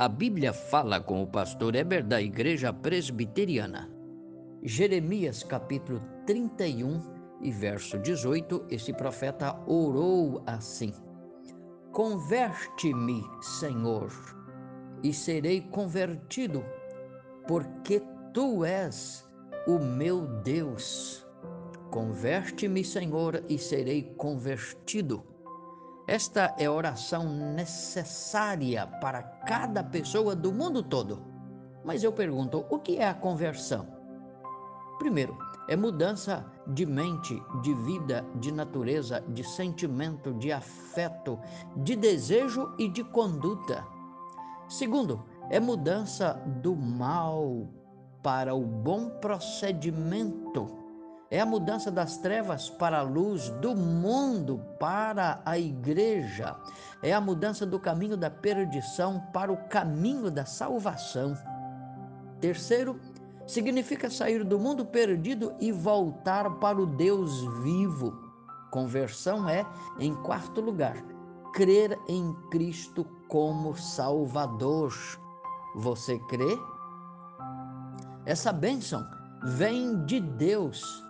A Bíblia fala com o pastor Eber da Igreja Presbiteriana. Jeremias capítulo 31 e verso 18, esse profeta orou assim: Converte-me, Senhor, e serei convertido, porque tu és o meu Deus. Converte-me, Senhor, e serei convertido. Esta é oração necessária para cada pessoa do mundo todo. Mas eu pergunto, o que é a conversão? Primeiro, é mudança de mente, de vida, de natureza, de sentimento, de afeto, de desejo e de conduta. Segundo, é mudança do mal para o bom procedimento é a mudança das trevas para a luz, do mundo para a igreja. É a mudança do caminho da perdição para o caminho da salvação. Terceiro, significa sair do mundo perdido e voltar para o Deus vivo. Conversão é, em quarto lugar, crer em Cristo como Salvador. Você crê? Essa bênção vem de Deus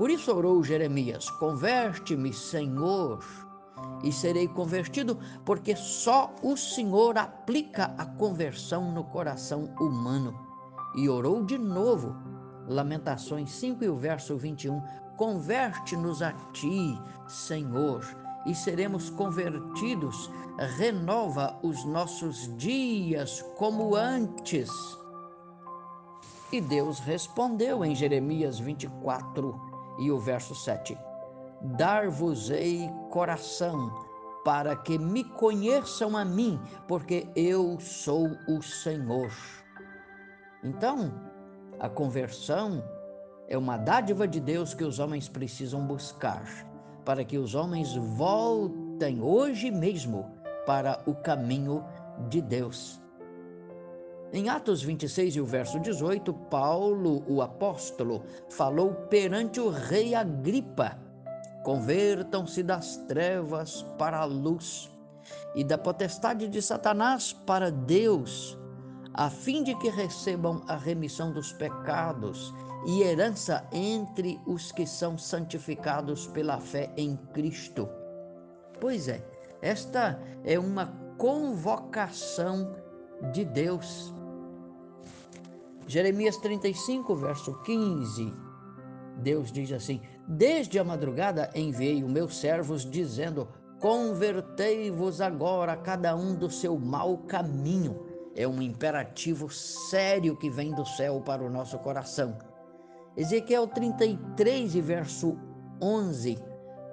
por isso orou Jeremias: Converte-me, Senhor, e serei convertido, porque só o Senhor aplica a conversão no coração humano. E orou de novo, Lamentações 5 e o verso 21. Converte-nos a ti, Senhor, e seremos convertidos. Renova os nossos dias como antes. E Deus respondeu em Jeremias 24, e o verso 7. Dar-vos-ei coração, para que me conheçam a mim, porque eu sou o Senhor. Então, a conversão é uma dádiva de Deus que os homens precisam buscar, para que os homens voltem hoje mesmo para o caminho de Deus. Em Atos 26 e o verso 18, Paulo, o apóstolo, falou perante o rei Agripa: Convertam-se das trevas para a luz e da potestade de Satanás para Deus, a fim de que recebam a remissão dos pecados e herança entre os que são santificados pela fé em Cristo. Pois é, esta é uma convocação de Deus Jeremias 35, verso 15. Deus diz assim: Desde a madrugada enviei os meus servos, dizendo: Convertei-vos agora, cada um do seu mau caminho. É um imperativo sério que vem do céu para o nosso coração. Ezequiel 33, verso 11.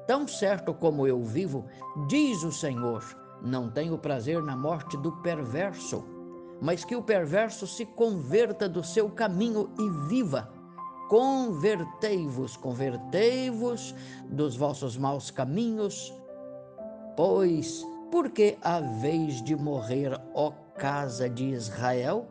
Tão certo como eu vivo, diz o Senhor, não tenho prazer na morte do perverso mas que o perverso se converta do seu caminho e viva. Convertei-vos, convertei-vos dos vossos maus caminhos, pois por que haveis de morrer, ó casa de Israel?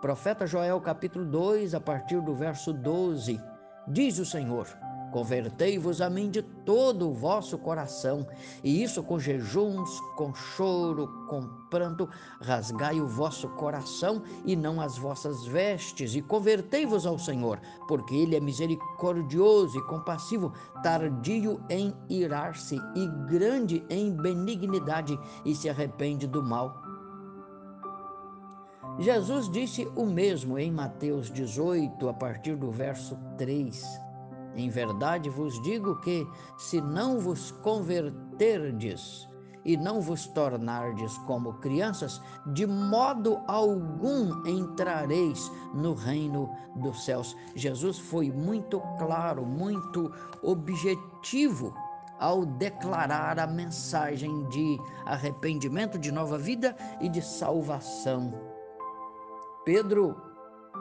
Profeta Joel capítulo 2, a partir do verso 12, diz o Senhor: Convertei-vos a mim de todo o vosso coração, e isso com jejuns, com choro, com pranto, rasgai o vosso coração e não as vossas vestes, e convertei-vos ao Senhor, porque Ele é misericordioso e compassivo, tardio em irar-se e grande em benignidade, e se arrepende do mal. Jesus disse o mesmo em Mateus 18, a partir do verso 3. Em verdade vos digo que, se não vos converterdes e não vos tornardes como crianças, de modo algum entrareis no reino dos céus. Jesus foi muito claro, muito objetivo ao declarar a mensagem de arrependimento, de nova vida e de salvação. Pedro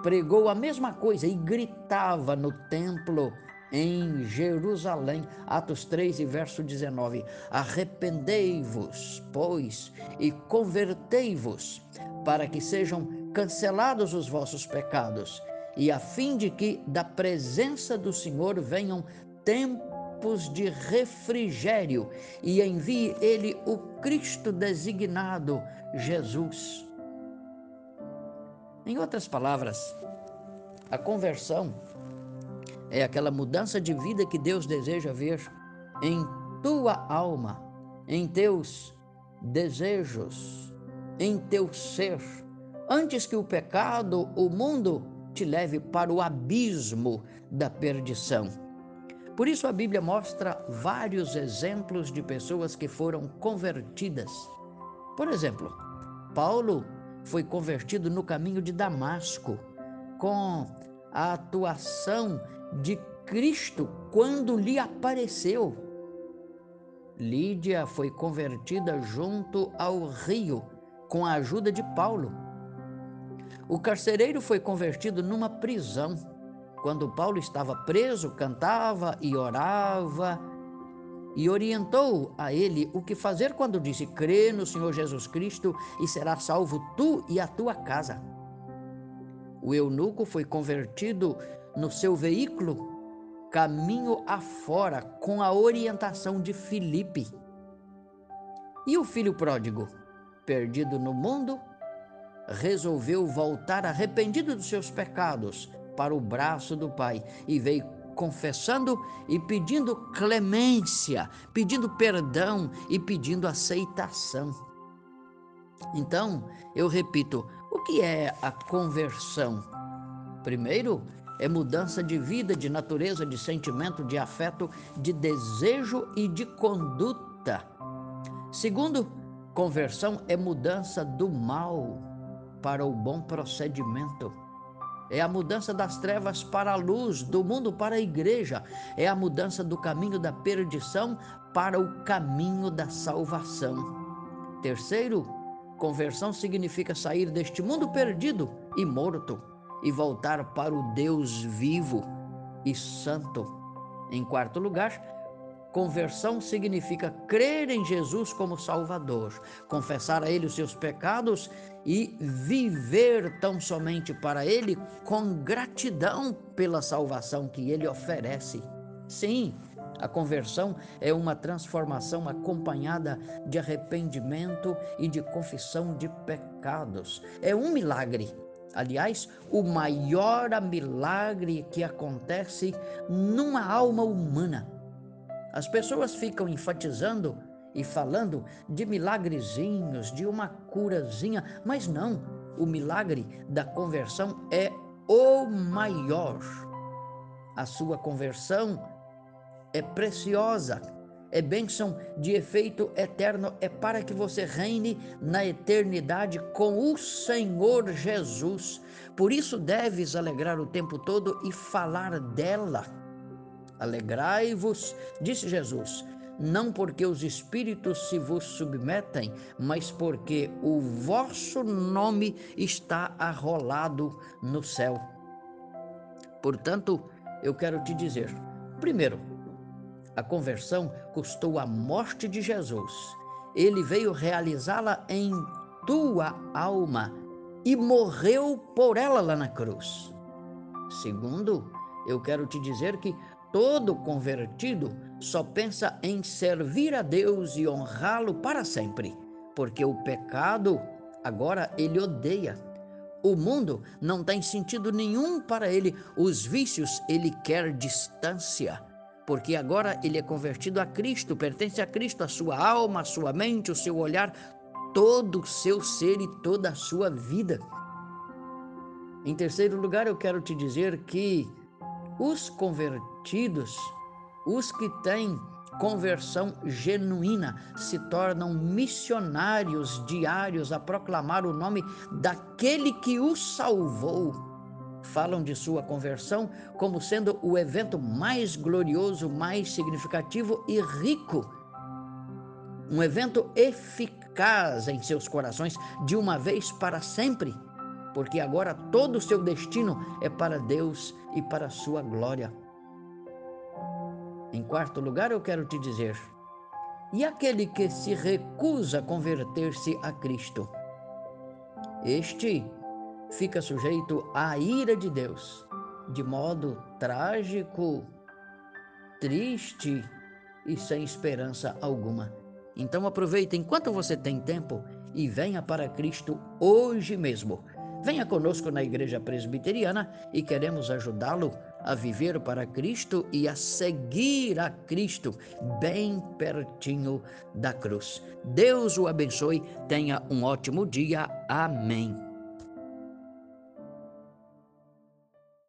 pregou a mesma coisa e gritava no templo em Jerusalém. Atos 3 e verso 19. Arrependei-vos, pois, e convertei-vos, para que sejam cancelados os vossos pecados, e a fim de que da presença do Senhor venham copos de refrigério e envie ele o Cristo designado, Jesus. Em outras palavras, a conversão é aquela mudança de vida que Deus deseja ver em tua alma, em teus desejos, em teu ser, antes que o pecado, o mundo, te leve para o abismo da perdição. Por isso a Bíblia mostra vários exemplos de pessoas que foram convertidas. Por exemplo, Paulo foi convertido no caminho de Damasco, com a atuação de Cristo quando lhe apareceu. Lídia foi convertida junto ao rio com a ajuda de Paulo. O carcereiro foi convertido numa prisão. Quando Paulo estava preso, cantava e orava e orientou a ele o que fazer quando disse: Crê no Senhor Jesus Cristo e será salvo tu e a tua casa. O eunuco foi convertido no seu veículo caminho afora com a orientação de Filipe. E o filho pródigo, perdido no mundo, resolveu voltar arrependido dos seus pecados para o braço do Pai e veio confessando e pedindo clemência, pedindo perdão e pedindo aceitação. Então, eu repito, o que é a conversão? Primeiro, é mudança de vida, de natureza, de sentimento, de afeto, de desejo e de conduta. Segundo, conversão é mudança do mal para o bom procedimento. É a mudança das trevas para a luz, do mundo para a igreja. É a mudança do caminho da perdição para o caminho da salvação. Terceiro, conversão significa sair deste mundo perdido e morto e voltar para o Deus vivo e santo. Em quarto lugar, conversão significa crer em Jesus como Salvador, confessar a Ele os seus pecados e viver tão somente para Ele com gratidão pela salvação que Ele oferece. Sim, a conversão é uma transformação acompanhada de arrependimento e de confissão de pecados. É um milagre Aliás, o maior milagre que acontece numa alma humana. As pessoas ficam enfatizando e falando de milagrezinhos, de uma curazinha, mas não. O milagre da conversão é o maior. A sua conversão é preciosa, é bênção de efeito eterno, é para que você reine na eternidade com o Senhor Jesus. Por isso deves alegrar o tempo todo e falar dela. Alegrai-vos, disse Jesus, não porque os espíritos se vos submetem, mas porque o vosso nome está arrolado no céu. Portanto, eu quero te dizer: primeiro, a conversão custou a morte de Jesus. Ele veio realizá-la em tua alma e morreu por ela lá na cruz. Segundo, eu quero te dizer que todo convertido só pensa em servir a Deus e honrá-lo para sempre, porque o pecado agora ele odeia. O mundo não tem sentido nenhum para ele, os vícios ele quer distância porque agora ele é convertido a Cristo, pertence a Cristo, a sua alma, a sua mente, o seu olhar, todo o seu ser e toda a sua vida. Em terceiro lugar, eu quero te dizer que os convertidos, os que têm conversão genuína, se tornam missionários diários a proclamar o nome daquele que os salvou falam de sua conversão como sendo o evento mais glorioso, mais significativo e rico. Um evento eficaz em seus corações de uma vez para sempre, porque agora todo o seu destino é para Deus e para a sua glória. Em quarto lugar, eu quero te dizer: e aquele que se recusa a converter-se a Cristo? Este fica sujeito à ira de Deus, de modo trágico, triste e sem esperança alguma. Então aproveite enquanto você tem tempo e venha para Cristo hoje mesmo. Venha conosco na Igreja Presbiteriana e queremos ajudá-lo a viver para Cristo e a seguir a Cristo bem pertinho da cruz. Deus o abençoe, tenha um ótimo dia. Amém.